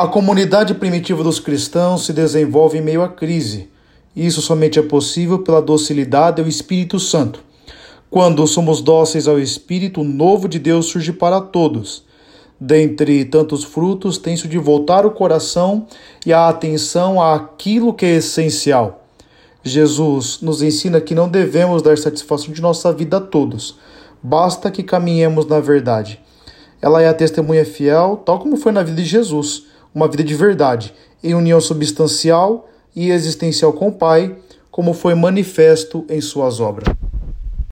A comunidade primitiva dos cristãos se desenvolve em meio à crise. Isso somente é possível pela docilidade ao Espírito Santo. Quando somos dóceis ao Espírito, o novo de Deus surge para todos. Dentre tantos frutos, tem-se de voltar o coração e a atenção àquilo que é essencial. Jesus nos ensina que não devemos dar satisfação de nossa vida a todos, basta que caminhemos na verdade. Ela é a testemunha fiel, tal como foi na vida de Jesus uma vida de verdade, em união substancial e existencial com o Pai, como foi manifesto em suas obras.